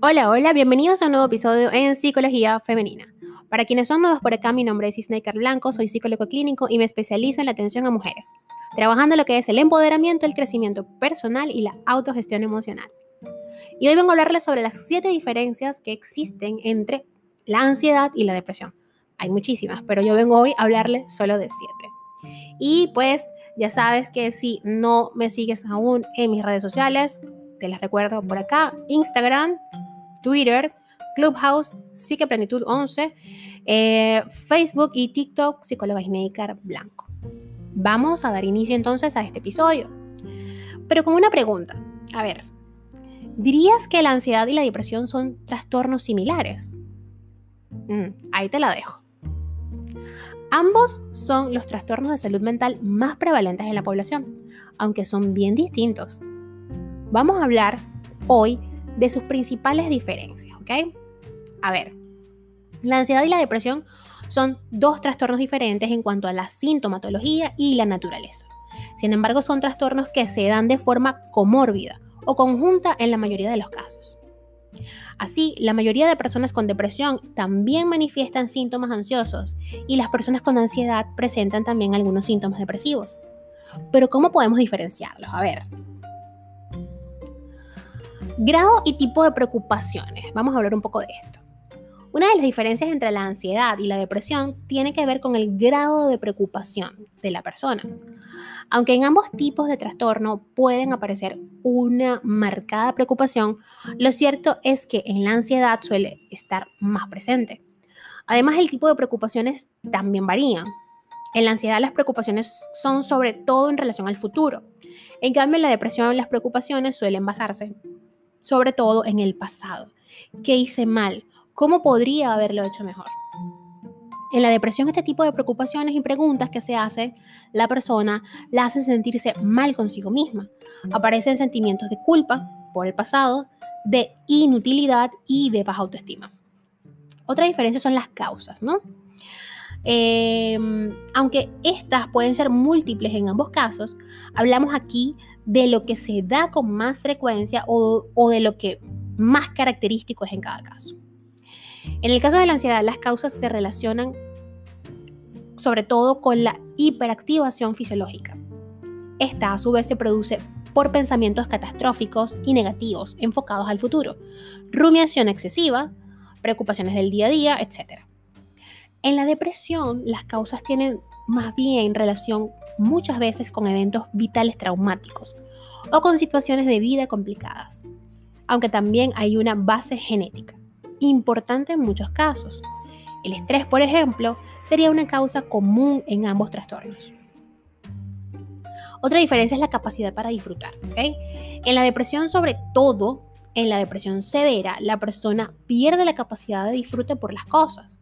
Hola, hola, bienvenidos a un nuevo episodio en Psicología Femenina. Para quienes son nuevos por acá, mi nombre es Isnaker Blanco, soy psicólogo clínico y me especializo en la atención a mujeres, trabajando lo que es el empoderamiento, el crecimiento personal y la autogestión emocional. Y hoy vengo a hablarles sobre las siete diferencias que existen entre la ansiedad y la depresión. Hay muchísimas, pero yo vengo hoy a hablarles solo de siete. Y pues ya sabes que si no me sigues aún en mis redes sociales, te las recuerdo por acá, Instagram, Twitter, Clubhouse, Psiqueplenitud 11, eh, Facebook y TikTok, psicóloga Snaker Blanco. Vamos a dar inicio entonces a este episodio. Pero con una pregunta. A ver, ¿dirías que la ansiedad y la depresión son trastornos similares? Mm, ahí te la dejo. Ambos son los trastornos de salud mental más prevalentes en la población, aunque son bien distintos. Vamos a hablar hoy de sus principales diferencias, ¿ok? A ver, la ansiedad y la depresión son dos trastornos diferentes en cuanto a la sintomatología y la naturaleza. Sin embargo, son trastornos que se dan de forma comórbida o conjunta en la mayoría de los casos. Así, la mayoría de personas con depresión también manifiestan síntomas ansiosos y las personas con ansiedad presentan también algunos síntomas depresivos. Pero ¿cómo podemos diferenciarlos? A ver, Grado y tipo de preocupaciones. Vamos a hablar un poco de esto. Una de las diferencias entre la ansiedad y la depresión tiene que ver con el grado de preocupación de la persona. Aunque en ambos tipos de trastorno pueden aparecer una marcada preocupación, lo cierto es que en la ansiedad suele estar más presente. Además, el tipo de preocupaciones también varían. En la ansiedad las preocupaciones son sobre todo en relación al futuro. En cambio, en la depresión las preocupaciones suelen basarse sobre todo en el pasado. ¿Qué hice mal? ¿Cómo podría haberlo hecho mejor? En la depresión, este tipo de preocupaciones y preguntas que se hacen, la persona la hacen sentirse mal consigo misma. Aparecen sentimientos de culpa por el pasado, de inutilidad y de baja autoestima. Otra diferencia son las causas, ¿no? Em, aunque estas pueden ser múltiples en ambos casos, hablamos aquí de lo que se da con más frecuencia o, de lo que más característico es en cada caso. En el caso de la ansiedad, las causas se relacionan sobre todo con la hiperactivación fisiológica. Esta a su vez se produce por pensamientos catastróficos y negativos enfocados al futuro, rumiación excesiva, preocupaciones del día a día, etc. En la depresión, las causas tienen más bien relación muchas veces con eventos vitales traumáticos o con situaciones de vida complicadas, aunque también hay una base genética, importante en muchos casos. El estrés, por ejemplo, sería una causa común en ambos trastornos. Otra diferencia es la capacidad para disfrutar. En la depresión, sobre todo, en la depresión severa, la persona pierde la capacidad de disfrute por las cosas,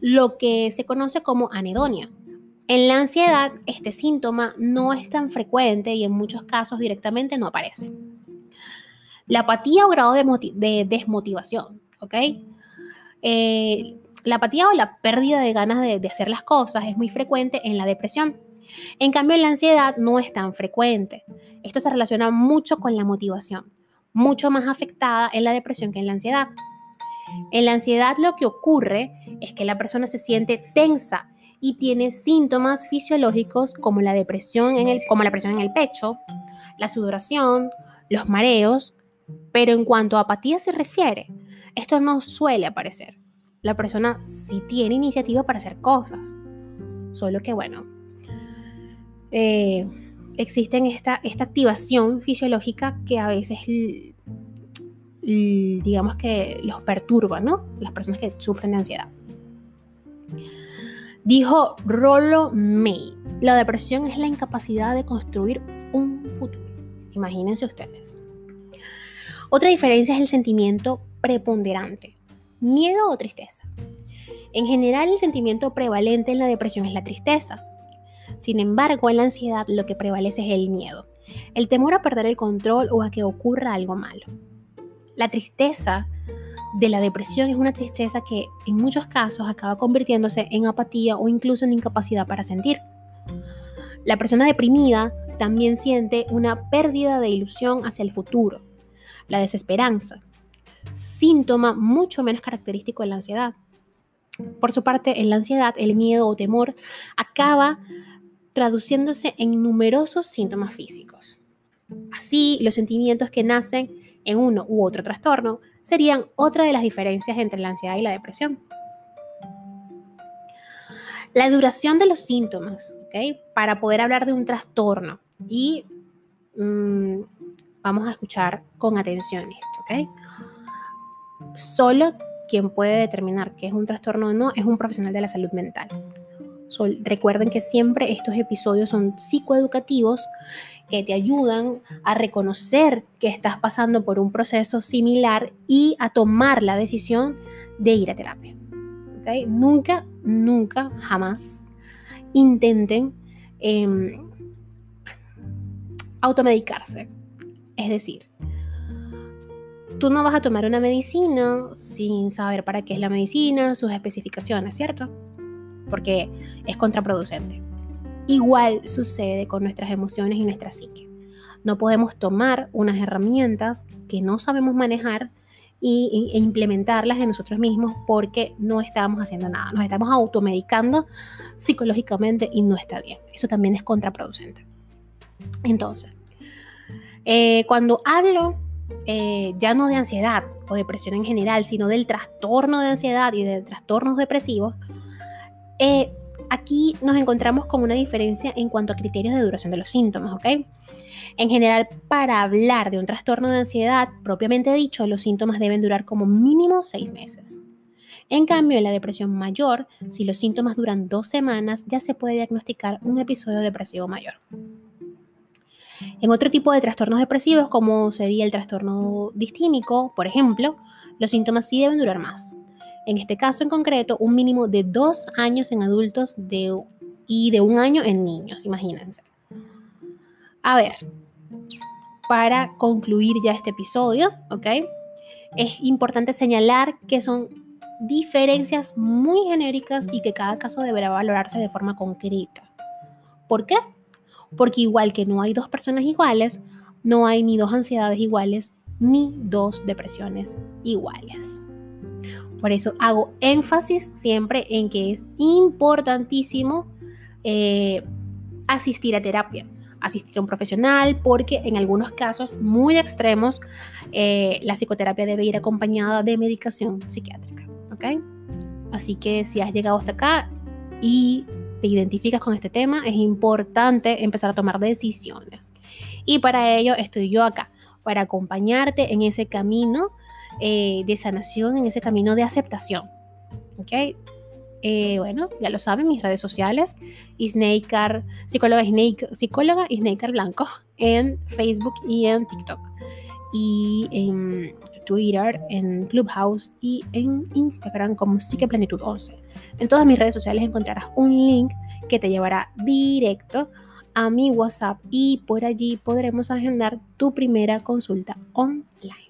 lo que se conoce como anedonia, en la ansiedad, este síntoma no es tan frecuente y en muchos casos directamente no aparece. La apatía o grado de, desmotivación, ¿ok? Eh, la apatía o la pérdida de ganas de, de hacer las cosas es muy frecuente en la depresión. En cambio, la ansiedad no es tan frecuente. Esto se relaciona mucho con la motivación, mucho más afectada en la depresión que en la ansiedad. En la ansiedad lo que ocurre es que la persona se siente tensa y tiene síntomas fisiológicos como la depresión en el, como la presión en el pecho, la sudoración, los mareos, pero en cuanto a apatía se refiere, esto no suele aparecer. La persona sí tiene iniciativa para hacer cosas, solo que bueno, eh, existe esta, esta activación fisiológica que a veces digamos que los perturba, ¿no? Las personas que sufren de ansiedad. Dijo Rollo May, la depresión es la incapacidad de construir un futuro. Imagínense ustedes. Otra diferencia es el sentimiento preponderante, miedo o tristeza. En general, el sentimiento prevalente en la depresión es la tristeza. Sin embargo, en la ansiedad lo que prevalece es el miedo, el temor a perder el control o a que ocurra algo malo. La tristeza de la depresión es una tristeza que en muchos casos acaba convirtiéndose en apatía o incluso en incapacidad para sentir. La persona deprimida también siente una pérdida de ilusión hacia el futuro, la desesperanza. síntoma mucho menos característico de la ansiedad. Por su parte, en la ansiedad, el miedo o temor acaba traduciéndose en numerosos síntomas físicos. Así, los sentimientos que nacen en uno u otro trastorno serían otra de las diferencias entre la ansiedad y la depresión. La duración de los síntomas, ¿ok? Para poder hablar de un trastorno y mm, vamos a escuchar con atención esto, ¿ok? Solo quien puede determinar qué es un trastorno o no es un profesional de la salud mental. recuerden que siempre estos episodios son psicoeducativos que te ayudan a reconocer que estás pasando por un proceso similar y a tomar la decisión de ir a terapia. Nunca, nunca, jamás intenten em, automedicarse. Es decir, tú no vas a tomar una medicina sin saber para qué es la medicina, sus especificaciones, ¿cierto? Porque es contraproducente. Igual sucede con nuestras emociones y nuestra psique. No podemos tomar unas herramientas que no sabemos manejar y, e implementarlas en nosotros mismos porque no estamos haciendo nada. Nos estamos automedicando psicológicamente y no está bien. Eso también es contraproducente. Entonces, eh, cuando hablo eh, ya no de ansiedad o depresión en general, sino del trastorno de ansiedad y de trastornos depresivos, eh, aquí nos encontramos con una diferencia en cuanto a criterios de duración de los síntomas, ¿ok? En general, para hablar de un trastorno de ansiedad propiamente dicho, los síntomas deben durar como mínimo seis meses. En cambio, en la depresión mayor, si los síntomas duran dos semanas, ya se puede diagnosticar un episodio depresivo mayor. En otro tipo de trastornos depresivos, como sería el trastorno distímico, por ejemplo, los síntomas sí deben durar más. En este caso en concreto, un mínimo de dos años en adultos y de un año en niños, imagínense. A ver, para concluir ya este episodio, ¿ok? Es importante señalar que son diferencias muy genéricas y que cada caso deberá valorarse de forma concreta. ¿Por qué? Porque igual que no hay dos personas iguales, no hay ni dos ansiedades iguales, ni dos depresiones iguales. Por eso hago énfasis siempre en que es importantísimo eh, asistir a terapia, asistir a un profesional, porque en algunos casos muy extremos eh, la psicoterapia debe ir acompañada de medicación psiquiátrica. ¿ok? Así que si has llegado hasta acá y te identificas con este tema, es importante empezar a tomar decisiones. Y para ello estoy yo acá, para acompañarte en ese camino eh, de sanación, en ese camino de aceptación. ¿Ok? Eh, bueno, ya lo saben, mis redes sociales, Isnaker, psicóloga, Snake, psicóloga Blanco, en Facebook y en TikTok. Y en Twitter, en Clubhouse y en Instagram como Psiqueplenitud 11. En todas mis redes sociales encontrarás un link que te llevará directo a mi WhatsApp y por allí podremos agendar tu primera consulta online.